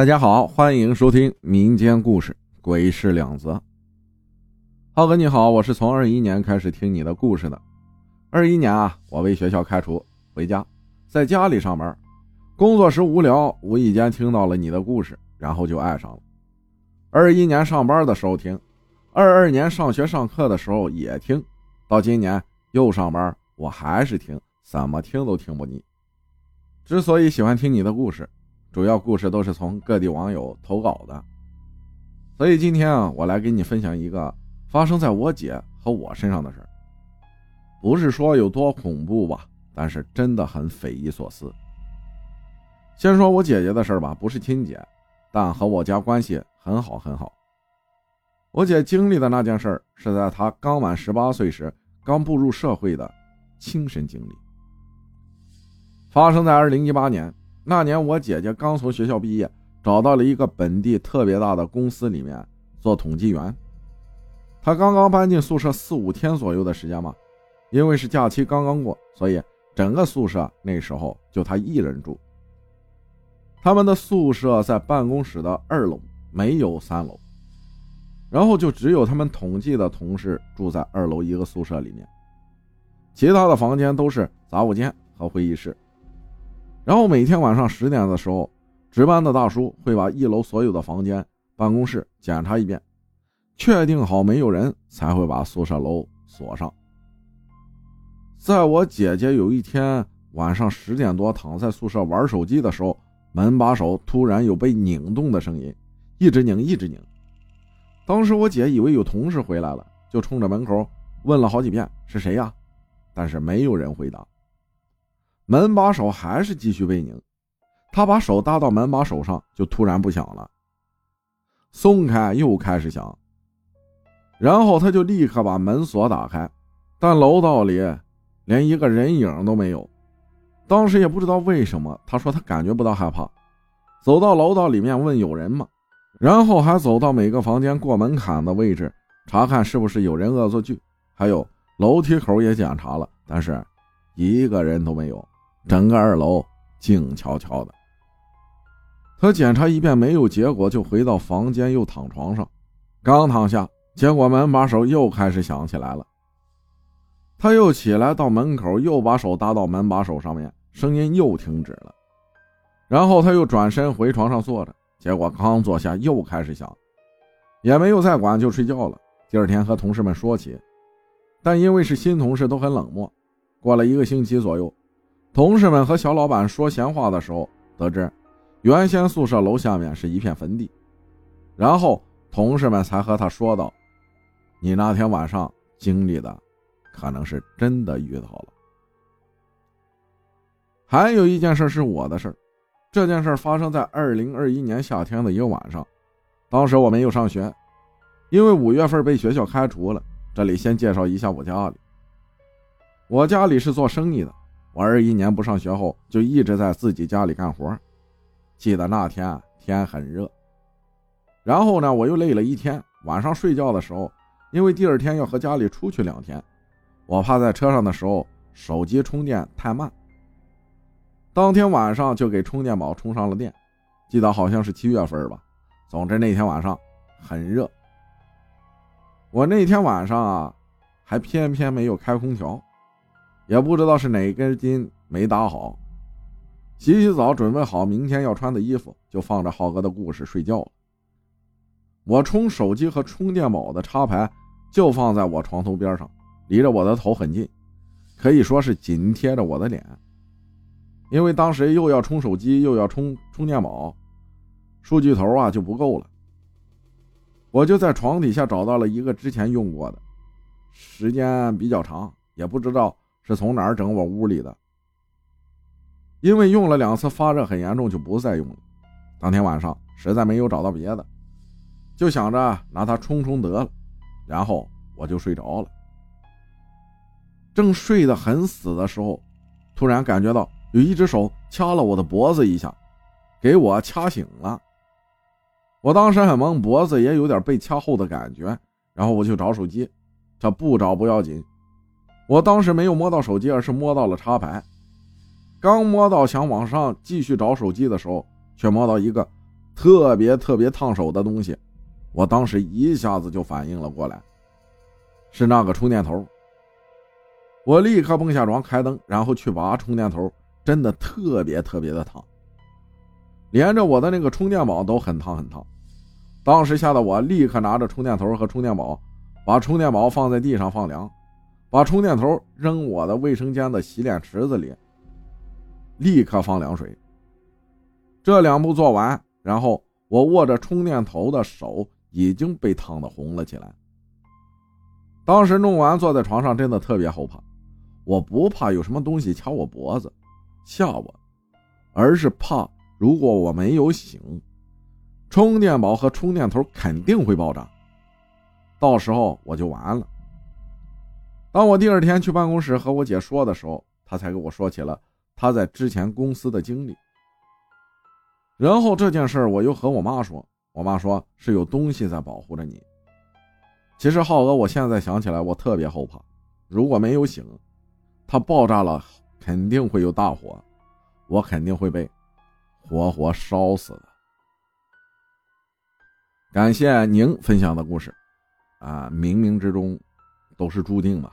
大家好，欢迎收听民间故事《鬼事两则》。浩哥你好，我是从二一年开始听你的故事的。二一年啊，我被学校开除，回家，在家里上班，工作时无聊，无意间听到了你的故事，然后就爱上了。二一年上班的时候听，二二年上学上课的时候也听，到今年又上班，我还是听，怎么听都听不腻。之所以喜欢听你的故事。主要故事都是从各地网友投稿的，所以今天啊，我来给你分享一个发生在我姐和我身上的事儿。不是说有多恐怖吧，但是真的很匪夷所思。先说我姐姐的事儿吧，不是亲姐，但和我家关系很好很好。我姐经历的那件事儿，是在她刚满十八岁时，刚步入社会的亲身经历，发生在二零一八年。那年我姐姐刚从学校毕业，找到了一个本地特别大的公司里面做统计员。她刚刚搬进宿舍四五天左右的时间嘛，因为是假期刚刚过，所以整个宿舍那时候就她一人住。他们的宿舍在办公室的二楼，没有三楼，然后就只有他们统计的同事住在二楼一个宿舍里面，其他的房间都是杂物间和会议室。然后每天晚上十点的时候，值班的大叔会把一楼所有的房间、办公室检查一遍，确定好没有人才会把宿舍楼锁上。在我姐姐有一天晚上十点多躺在宿舍玩手机的时候，门把手突然有被拧动的声音，一直拧一直拧。当时我姐以为有同事回来了，就冲着门口问了好几遍是谁呀，但是没有人回答。门把手还是继续被拧，他把手搭到门把手上，就突然不响了。松开又开始响，然后他就立刻把门锁打开，但楼道里连一个人影都没有。当时也不知道为什么，他说他感觉不到害怕，走到楼道里面问有人吗？然后还走到每个房间过门槛的位置查看是不是有人恶作剧，还有楼梯口也检查了，但是一个人都没有。整个二楼静悄悄的。他检查一遍没有结果，就回到房间又躺床上。刚躺下，结果门把手又开始响起来了。他又起来到门口，又把手搭到门把手上面，声音又停止了。然后他又转身回床上坐着，结果刚坐下又开始响，也没有再管，就睡觉了。第二天和同事们说起，但因为是新同事，都很冷漠。过了一个星期左右。同事们和小老板说闲话的时候，得知原先宿舍楼下面是一片坟地，然后同事们才和他说道：“你那天晚上经历的，可能是真的遇到了。”还有一件事是我的事儿，这件事发生在二零二一年夏天的一个晚上，当时我没有上学，因为五月份被学校开除了。这里先介绍一下我家里，我家里是做生意的。我二一年不上学后，就一直在自己家里干活。记得那天天很热，然后呢，我又累了一天。晚上睡觉的时候，因为第二天要和家里出去两天，我怕在车上的时候手机充电太慢。当天晚上就给充电宝充上了电。记得好像是七月份吧。总之那天晚上很热。我那天晚上啊，还偏偏没有开空调。也不知道是哪根筋没打好，洗洗澡，准备好明天要穿的衣服，就放着浩哥的故事睡觉了。我充手机和充电宝的插排就放在我床头边上，离着我的头很近，可以说是紧贴着我的脸。因为当时又要充手机，又要充充电宝，数据头啊就不够了。我就在床底下找到了一个之前用过的，时间比较长，也不知道。是从哪儿整我屋里的？因为用了两次发热很严重，就不再用了。当天晚上实在没有找到别的，就想着拿它冲冲得了，然后我就睡着了。正睡得很死的时候，突然感觉到有一只手掐了我的脖子一下，给我掐醒了。我当时很懵，脖子也有点被掐后的感觉，然后我就找手机，这不找不要紧。我当时没有摸到手机，而是摸到了插排。刚摸到，想往上继续找手机的时候，却摸到一个特别特别烫手的东西，我当时一下子就反应了过来，是那个充电头。我立刻蹦下床开灯，然后去拔充电头，真的特别特别的烫，连着我的那个充电宝都很烫很烫。当时吓得我立刻拿着充电头和充电宝，把充电宝放在地上放凉，把充电头扔我的卫生间的洗脸池子里，立刻放凉水。这两步做完，然后我握着充电头的手已经被烫得红了起来。当时弄完坐在床上，真的特别后怕。我不怕有什么东西掐我脖子吓我，而是怕如果我没有醒，充电宝和充电头肯定会爆炸，到时候我就完了。当我第二天去办公室和我姐说的时候，她才跟我说起了她在之前公司的经历。然后这件事我又和我妈说，我妈说是有东西在保护着你。其实浩哥，我现在想起来我特别后怕，如果没有醒。它爆炸了，肯定会有大火，我肯定会被活活烧死的。感谢您分享的故事，啊，冥冥之中都是注定吧。